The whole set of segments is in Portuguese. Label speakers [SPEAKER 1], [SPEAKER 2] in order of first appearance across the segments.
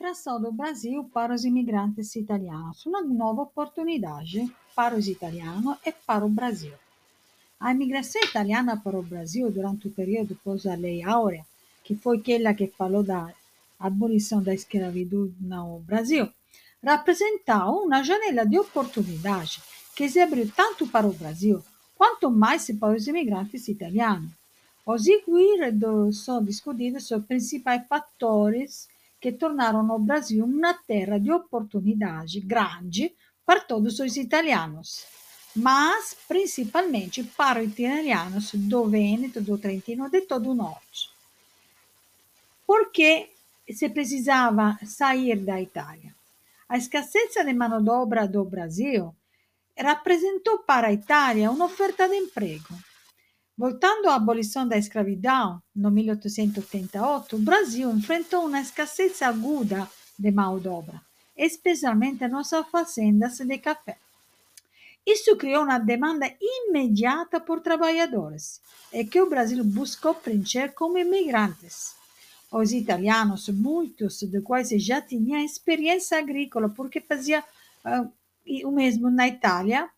[SPEAKER 1] atração do Brasil para os imigrantes italianos, uma nova oportunidade para os italianos e para o Brasil. A imigração italiana para o Brasil durante o período pós a Lei Áurea, que foi aquela que falou da abolição da escravidão no Brasil, rappresentava uma janela de oportunidade que se abriu tanto para o Brasil quanto mais para os imigrantes italianos. Os seguire são discutidos os principais fatores que tornaram o Brasil uma terra de oportunidade grande para todos os italianos, mas principalmente para os italianos do Vêneto, do Trentino de todo o norte. Porque se precisava sair da Itália. A escassez de obra do Brasil rappresentou para a Itália un'offerta di emprego. Voltando à abolição da escravidão, no 1888, o Brasil enfrentou uma escassez aguda de mão de obra, especialmente nas fazendas de café. Isso criou uma demanda imediata por trabalhadores, e que o Brasil buscou preencher como imigrantes. Os italianos, muitos de quais já tinham experiência agrícola, porque fazia uh, o mesmo na Itália,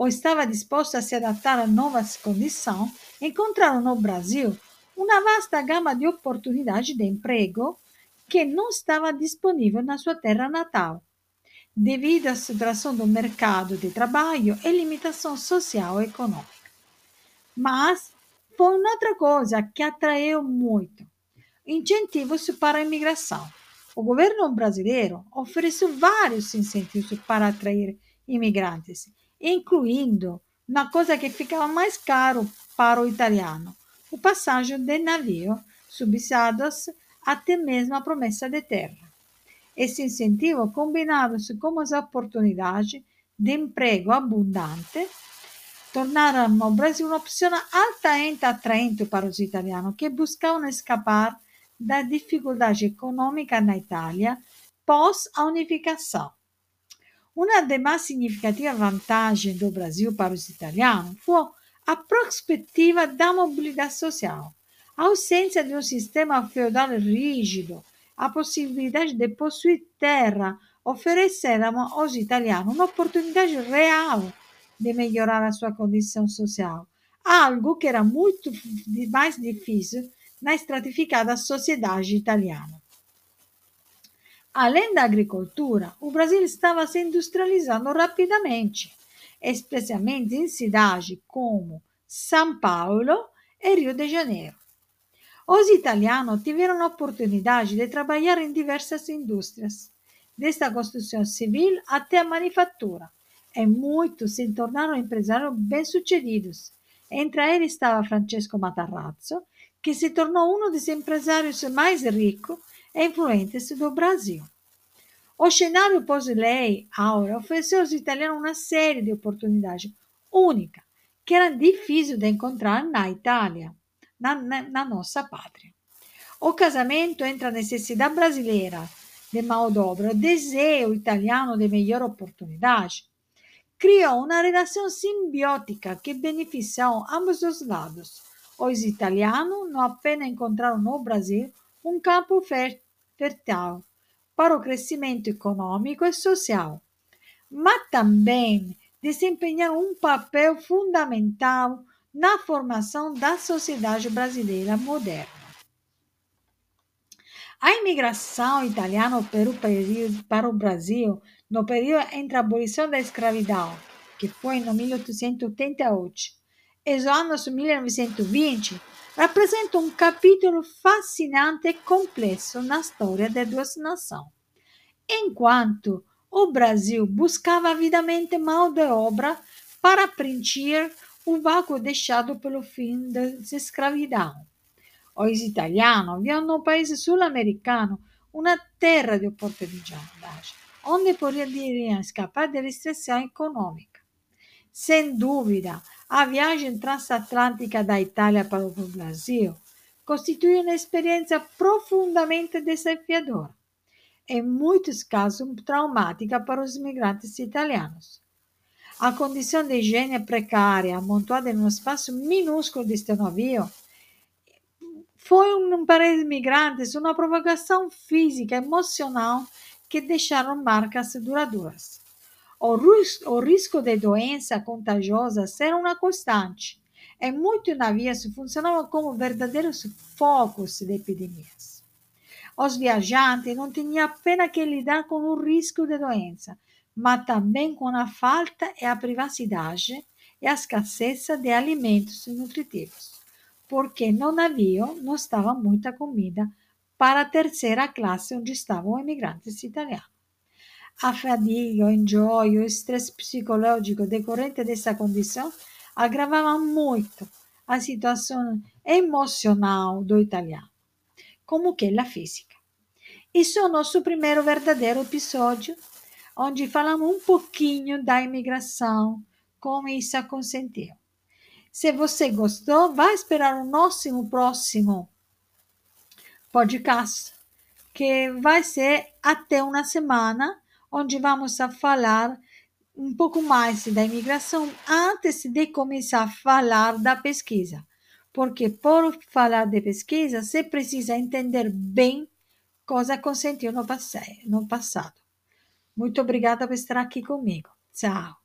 [SPEAKER 1] ou estava disposto a se adaptar a novas condições, encontraram no Brasil uma vasta gama de oportunidades de emprego que não estava disponível na sua terra natal, devido à saturação do mercado de trabalho e limitação social e econômica. Mas foi outra coisa que atraiu muito: incentivos para a imigração. O governo brasileiro ofereceu vários incentivos para atrair imigrantes, incluindo uma coisa que ficava mais caro para o italiano, o passagem de navio, subsidiados até mesmo a promessa de terra. Esse incentivo, combinado com as oportunidades de emprego abundante, tornaram o Brasil uma opção altamente atraente para os italianos que buscavam escapar da dificuldade econômica na Itália pós a unificação. Uma das mais significativas vantagens do Brasil para os italianos foi a perspectiva da mobilidade social. A ausência de um sistema feudal rígido, a possibilidade de possuir terra ofereceram aos italianos uma oportunidade real de melhorar a sua condição social, algo que era muito mais difícil na estratificada sociedade italiana. Além da agricultura, o Brasil estava se industrializando rapidamente, especialmente em cidades como São Paulo e Rio de Janeiro. Os italianos tiveram a oportunidade de trabalhar em diversas indústrias, desde a construção civil até a manufatura, e muitos se tornaram empresários bem-sucedidos. Entre eles estava Francesco Matarazzo, que se tornou um dos empresários mais ricos influentes do Brasil. O cenário pós-lei Áurea ofereceu aos italianos uma série de oportunidades únicas, que eram difíceis de encontrar na Itália, na, na, na nossa pátria. O casamento entre a necessidade brasileira de mão de obra, o desejo italiano de melhor oportunidade, criou uma relação simbiótica que beneficiou ambos os lados os italianos não apenas encontraram no Brasil um campo fértil para o crescimento econômico e social, mas também desempenharam um papel fundamental na formação da sociedade brasileira moderna. A imigração italiana para o Brasil no período entre a abolição da escravidão, que foi em 1888, e os anos 1920 rappresentam um capítulo fascinante e complexo na história de duas nações. Enquanto o Brasil buscava avidamente mão de obra para preencher o vácuo deixado pelo fim da escravidão. Os italianos viam no país sul-americano uma terra de oportunidade, onde poderiam escapar da restrição econômica. Sem dúvida, a viagem transatlântica da Itália para o Brasil constitui uma experiência profundamente desafiadora, em muitos casos traumática para os imigrantes italianos. A condição de higiene precária, amontoada em um espaço minúsculo deste navio, Foi um para os imigrantes uma provocação física, emocional que deixaram marcas duradouras. O, risco de doença contagiosa era uma constante, e muitos navios funcionavam como verdadeiros focos de epidemias. Os viajantes não tinham apenas que lidar com o risco de doença, mas também com a falta e a privacidade e a escassez de alimentos nutritivos, porque no navio não estava muita comida para a terceira classe onde estavam imigrantes italianos. A fadiga, o enjoy, o estresse psicológico decorrente dessa condição agravavam muito a situação emocional do italiano, como que a física. Isso é o nosso primeiro verdadeiro episódio, onde falamos um pouquinho da imigração, como isso aconteceu. Se você gostou, vai esperar o nosso próximo podcast, que vai ser até uma semana, onde vamos a falar um pouco mais da imigração antes de começar a falar da pesquisa. Porque por falar de pesquisa, você precisa entender bem cosa consentiu no, no passado. Muito obrigada por estar aqui comigo. Tchau.